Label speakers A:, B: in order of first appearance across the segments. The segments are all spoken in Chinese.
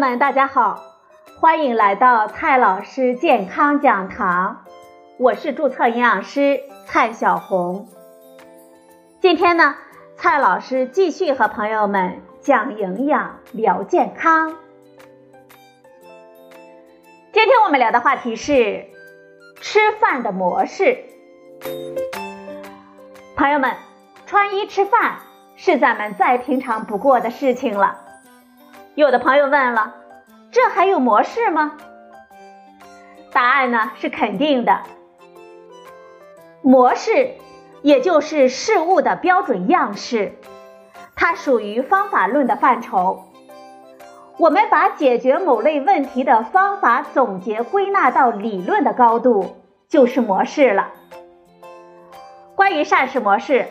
A: 们，大家好，欢迎来到蔡老师健康讲堂，我是注册营养师蔡小红。今天呢，蔡老师继续和朋友们讲营养、聊健康。今天我们聊的话题是吃饭的模式。朋友们，穿衣吃饭是咱们再平常不过的事情了。有的朋友问了，这还有模式吗？答案呢是肯定的。模式也就是事物的标准样式，它属于方法论的范畴。我们把解决某类问题的方法总结归纳到理论的高度，就是模式了。关于膳食模式，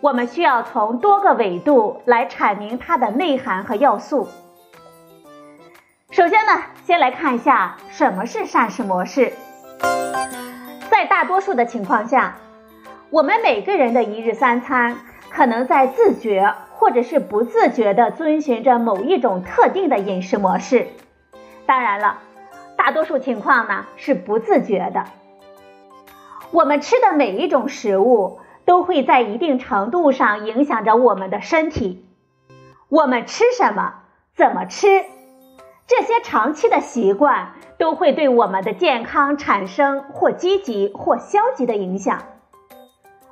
A: 我们需要从多个维度来阐明它的内涵和要素。首先呢，先来看一下什么是膳食模式。在大多数的情况下，我们每个人的一日三餐可能在自觉或者是不自觉地遵循着某一种特定的饮食模式。当然了，大多数情况呢是不自觉的。我们吃的每一种食物都会在一定程度上影响着我们的身体。我们吃什么，怎么吃，这些长期的习惯都会对我们的健康产生或积极或消极的影响。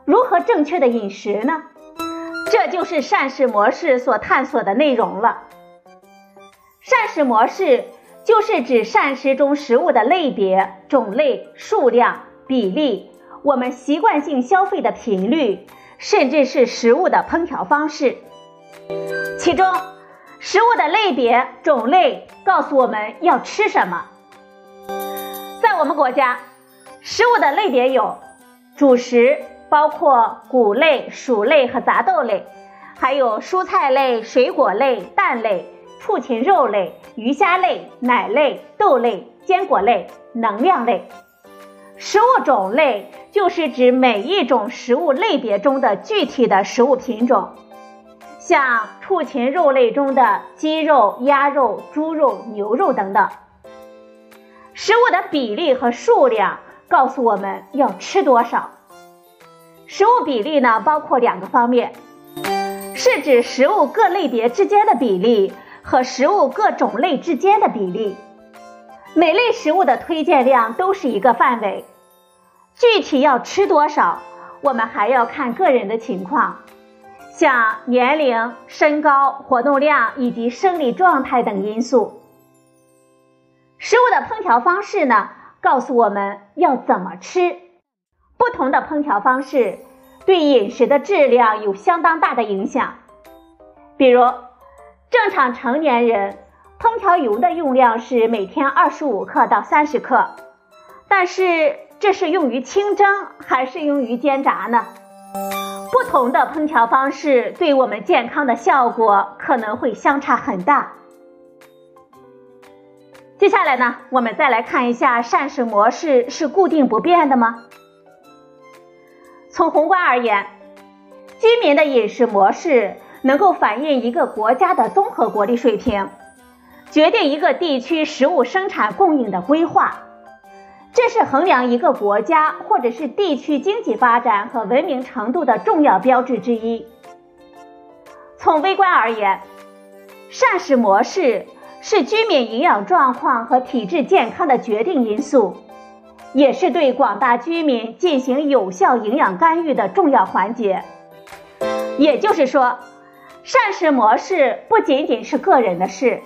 A: 如何正确的饮食呢？这就是膳食模式所探索的内容了。膳食模式就是指膳食中食物的类别、种类、数量。比例，我们习惯性消费的频率，甚至是食物的烹调方式。其中，食物的类别、种类告诉我们要吃什么。在我们国家，食物的类别有主食，包括谷类、薯类和杂豆类，还有蔬菜类、水果类、蛋类、畜禽肉类、鱼虾类、奶类、豆类、坚果类、能量类。食物种类就是指每一种食物类别中的具体的食物品种，像畜禽肉类中的鸡肉、鸭肉、猪肉、牛肉等等。食物的比例和数量告诉我们要吃多少。食物比例呢，包括两个方面，是指食物各类别之间的比例和食物各种类之间的比例。每类食物的推荐量都是一个范围，具体要吃多少，我们还要看个人的情况，像年龄、身高、活动量以及生理状态等因素。食物的烹调方式呢，告诉我们要怎么吃。不同的烹调方式对饮食的质量有相当大的影响。比如，正常成年人。烹调油的用量是每天二十五克到三十克，但是这是用于清蒸还是用于煎炸呢？不同的烹调方式对我们健康的效果可能会相差很大。接下来呢，我们再来看一下膳食模式是固定不变的吗？从宏观而言，居民的饮食模式能够反映一个国家的综合国力水平。决定一个地区食物生产供应的规划，这是衡量一个国家或者是地区经济发展和文明程度的重要标志之一。从微观而言，膳食模式是居民营养状况和体质健康的决定因素，也是对广大居民进行有效营养干预的重要环节。也就是说，膳食模式不仅仅是个人的事。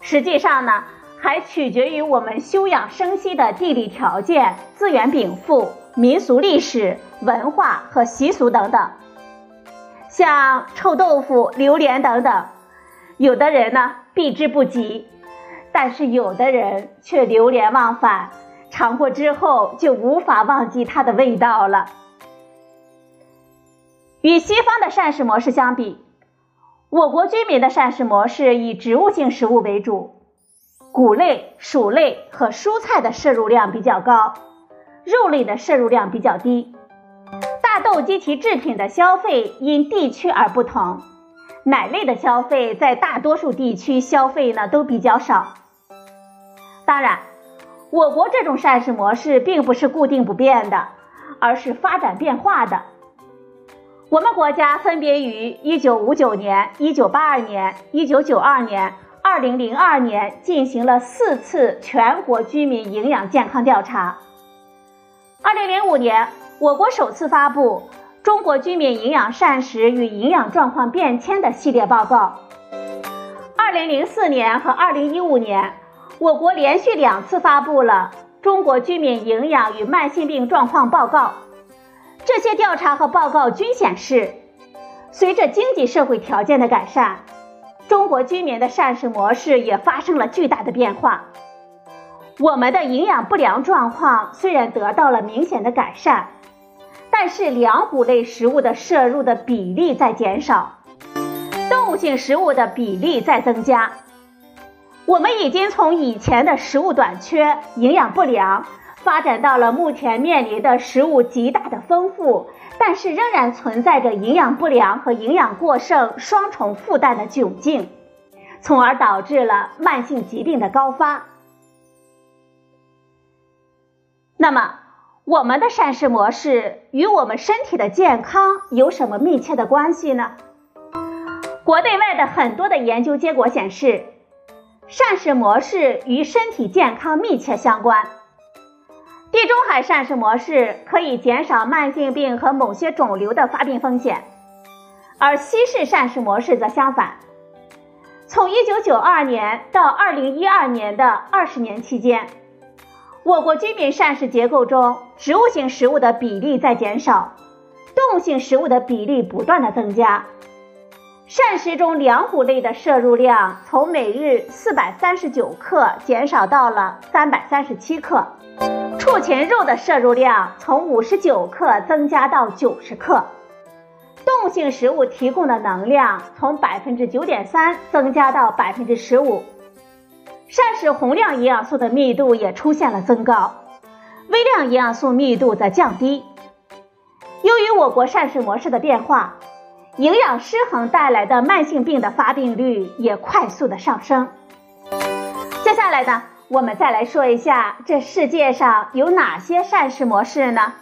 A: 实际上呢，还取决于我们休养生息的地理条件、资源禀赋、民俗历史文化和习俗等等。像臭豆腐、榴莲等等，有的人呢避之不及，但是有的人却流连忘返，尝过之后就无法忘记它的味道了。与西方的膳食模式相比。我国居民的膳食模式以植物性食物为主，谷类、薯类和蔬菜的摄入量比较高，肉类的摄入量比较低。大豆及其制品的消费因地区而不同，奶类的消费在大多数地区消费呢都比较少。当然，我国这种膳食模式并不是固定不变的，而是发展变化的。我们国家分别于1959年、1982年、1992年、2002年进行了四次全国居民营养健康调查。2005年，我国首次发布。中国居民营养膳食与营养状况变迁的系列报告。二零零四年和二零一五年，我国连续两次发布了《中国居民营养与慢性病状况报告》。这些调查和报告均显示，随着经济社会条件的改善，中国居民的膳食模式也发生了巨大的变化。我们的营养不良状况虽然得到了明显的改善。但是粮谷类食物的摄入的比例在减少，动物性食物的比例在增加。我们已经从以前的食物短缺、营养不良，发展到了目前面临的食物极大的丰富，但是仍然存在着营养不良和营养过剩双重负担的窘境，从而导致了慢性疾病的高发。那么，我们的膳食模式与我们身体的健康有什么密切的关系呢？国内外的很多的研究结果显示，膳食模式与身体健康密切相关。地中海膳食模式可以减少慢性病和某些肿瘤的发病风险，而西式膳食模式则相反。从1992年到2012年的二十年期间。我国居民膳食结构中，植物性食物的比例在减少，动物性食物的比例不断的增加。膳食中粮谷类的摄入量从每日四百三十九克减少到了三百三十七克，畜禽肉的摄入量从五十九克增加到九十克，动物性食物提供的能量从百分之九点三增加到百分之十五。膳食宏量营养素的密度也出现了增高，微量营养素密度则降低。由于我国膳食模式的变化，营养失衡带来的慢性病的发病率也快速的上升。接下来呢，我们再来说一下这世界上有哪些膳食模式呢？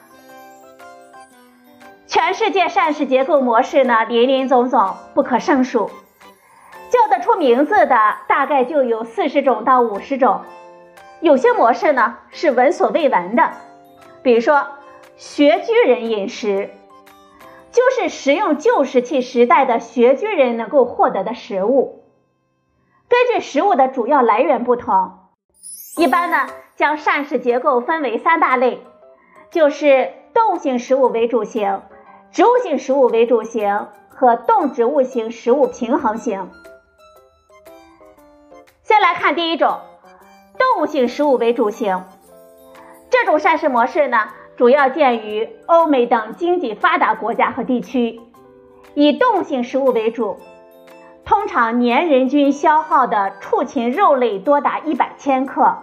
A: 全世界膳食结构模式呢，林林总总，不可胜数。叫得出名字的大概就有四十种到五十种，有些模式呢是闻所未闻的，比如说穴居人饮食，就是食用旧石器时代的穴居人能够获得的食物。根据食物的主要来源不同，一般呢将膳食结构分为三大类，就是动物性食物为主型、植物性食物为主型和动植物型食物平衡型。先来看第一种，动物性食物为主型。这种膳食模式呢，主要见于欧美等经济发达国家和地区，以动物性食物为主，通常年人均消耗的畜禽肉类多达一百千克，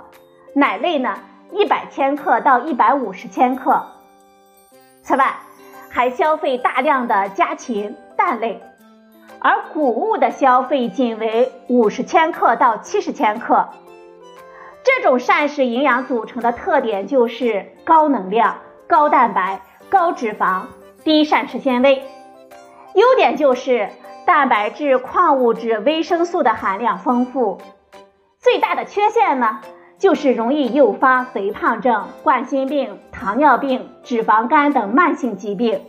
A: 奶类呢一百千克到一百五十千克。此外，还消费大量的家禽、蛋类。而谷物的消费仅为五十千克到七十千克，这种膳食营养组成的特点就是高能量、高蛋白、高脂肪、低膳食纤维。优点就是蛋白质、矿物质、维生素的含量丰富。最大的缺陷呢，就是容易诱发肥胖症、冠心病、糖尿病、脂肪肝等慢性疾病。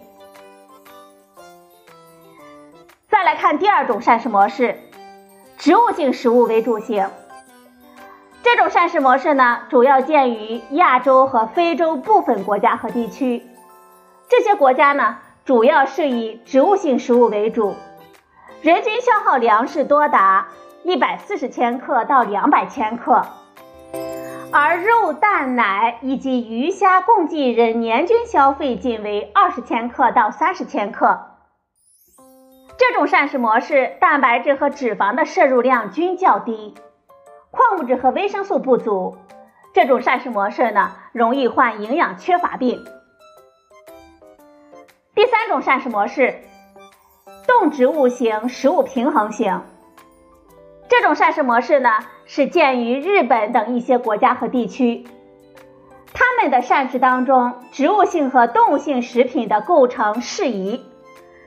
A: 再来看第二种膳食模式，植物性食物为主型。这种膳食模式呢，主要见于亚洲和非洲部分国家和地区。这些国家呢，主要是以植物性食物为主，人均消耗粮食多达一百四十千克到两百千克，而肉、蛋、奶以及鱼虾共计人年均消费仅为二十千克到三十千克。这种膳食模式，蛋白质和脂肪的摄入量均较低，矿物质和维生素不足。这种膳食模式呢，容易患营养缺乏病。第三种膳食模式，动植物型食物平衡型。这种膳食模式呢，是见于日本等一些国家和地区。他们的膳食当中，植物性和动物性食品的构成适宜。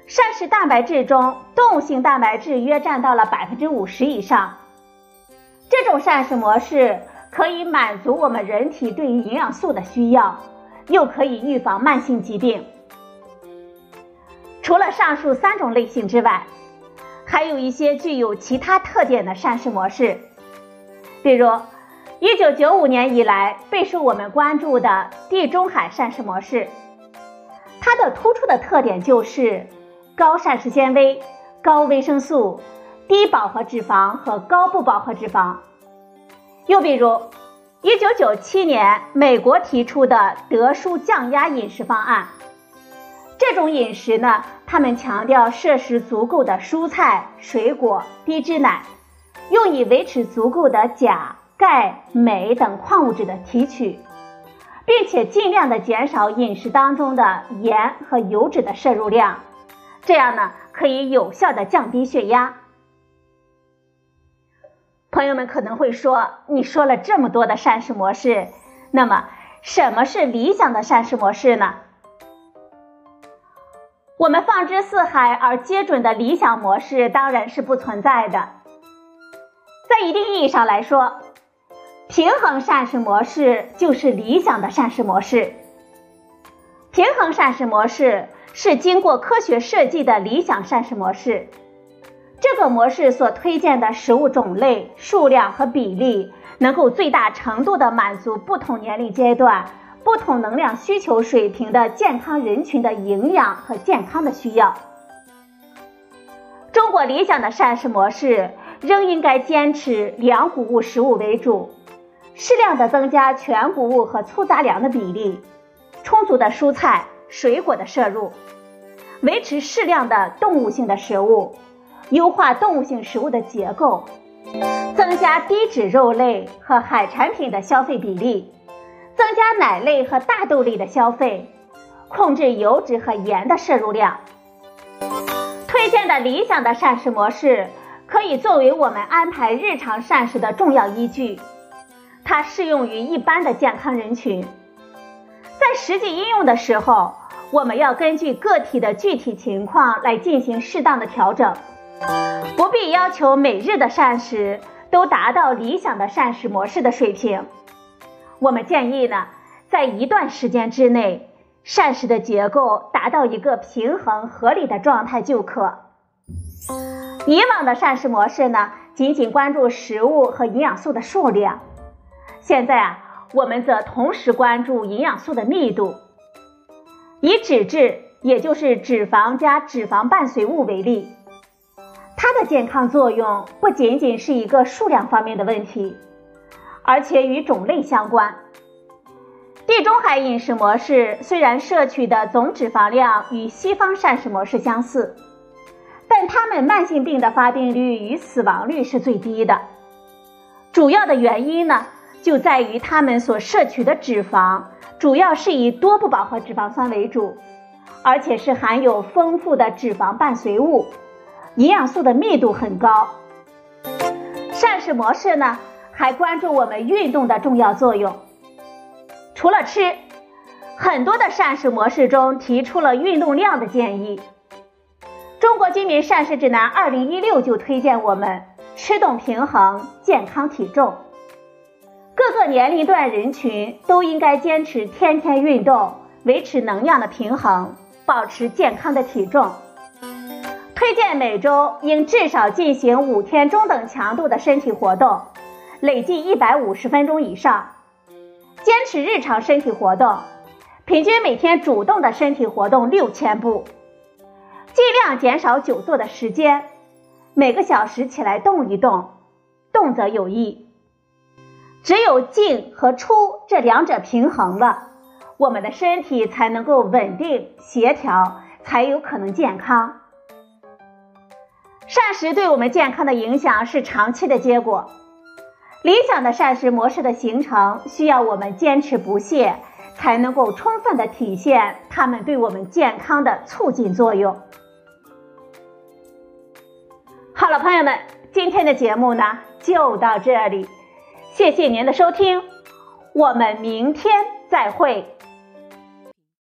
A: 膳食蛋白质中，动物性蛋白质约占到了百分之五十以上。这种膳食模式可以满足我们人体对于营养素的需要，又可以预防慢性疾病。除了上述三种类型之外，还有一些具有其他特点的膳食模式，比如1995年以来备受我们关注的地中海膳食模式，它的突出的特点就是高膳食纤维、高维生素、低饱和脂肪和高不饱和脂肪。又比如1997年美国提出的德叔降压饮食方案。这种饮食呢，他们强调摄食足够的蔬菜、水果、低脂奶，用以维持足够的钾、钙、镁等矿物质的提取，并且尽量的减少饮食当中的盐和油脂的摄入量，这样呢，可以有效的降低血压。朋友们可能会说，你说了这么多的膳食模式，那么什么是理想的膳食模式呢？我们放之四海而皆准的理想模式当然是不存在的。在一定意义上来说，平衡膳食模式就是理想的膳食模式。平衡膳食模式是经过科学设计的理想膳食模式。这个模式所推荐的食物种类、数量和比例，能够最大程度的满足不同年龄阶段。不同能量需求水平的健康人群的营养和健康的需要。中国理想的膳食模式仍应该坚持粮谷物食物为主，适量的增加全谷物和粗杂粮的比例，充足的蔬菜水果的摄入，维持适量的动物性的食物，优化动物性食物的结构，增加低脂肉类和海产品的消费比例。增加奶类和大豆类的消费，控制油脂和盐的摄入量。推荐的理想的膳食模式可以作为我们安排日常膳食的重要依据，它适用于一般的健康人群。在实际应用的时候，我们要根据个体的具体情况来进行适当的调整，不必要求每日的膳食都达到理想的膳食模式的水平。我们建议呢，在一段时间之内，膳食的结构达到一个平衡合理的状态就可。以往的膳食模式呢，仅仅关注食物和营养素的数量，现在啊，我们则同时关注营养素的密度。以脂质，也就是脂肪加脂肪伴随物为例，它的健康作用不仅仅是一个数量方面的问题。而且与种类相关。地中海饮食模式虽然摄取的总脂肪量与西方膳食模式相似，但它们慢性病的发病率与死亡率是最低的。主要的原因呢，就在于他们所摄取的脂肪主要是以多不饱和脂肪酸为主，而且是含有丰富的脂肪伴随物，营养素的密度很高。膳食模式呢？还关注我们运动的重要作用。除了吃，很多的膳食模式中提出了运动量的建议。中国居民膳食指南二零一六就推荐我们吃动平衡健康体重。各个年龄段人群都应该坚持天天运动，维持能量的平衡，保持健康的体重。推荐每周应至少进行五天中等强度的身体活动。累计一百五十分钟以上，坚持日常身体活动，平均每天主动的身体活动六千步，尽量减少久坐的时间，每个小时起来动一动，动则有益。只有进和出这两者平衡了，我们的身体才能够稳定协调，才有可能健康。膳食对我们健康的影响是长期的结果。理想的膳食模式的形成，需要我们坚持不懈，才能够充分的体现它们对我们健康的促进作用。好了，朋友们，今天的节目呢就到这里，谢谢您的收听，我们明天再会。